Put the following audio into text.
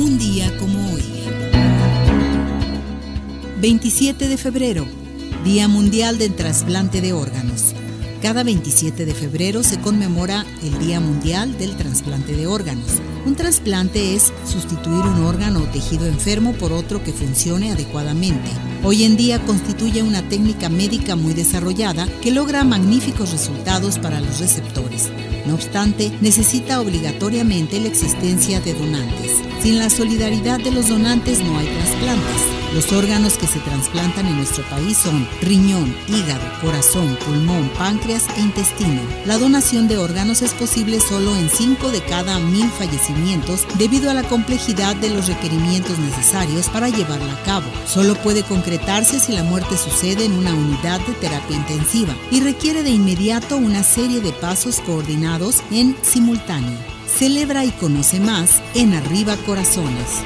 Un día como hoy. 27 de febrero, Día Mundial del Trasplante de Órganos. Cada 27 de febrero se conmemora el Día Mundial del Trasplante de Órganos. Un trasplante es sustituir un órgano o tejido enfermo por otro que funcione adecuadamente. Hoy en día constituye una técnica médica muy desarrollada que logra magníficos resultados para los receptores. No obstante, necesita obligatoriamente la existencia de donantes. Sin la solidaridad de los donantes no hay trasplantes. Los órganos que se trasplantan en nuestro país son riñón, hígado, corazón, pulmón, páncreas e intestino. La donación de órganos es posible solo en 5 de cada mil fallecimientos debido a la complejidad de los requerimientos necesarios para llevarla a cabo. Solo puede concretarse si la muerte sucede en una unidad de terapia intensiva y requiere de inmediato una serie de pasos coordinados en simultáneo. Celebra y conoce más en Arriba Corazones.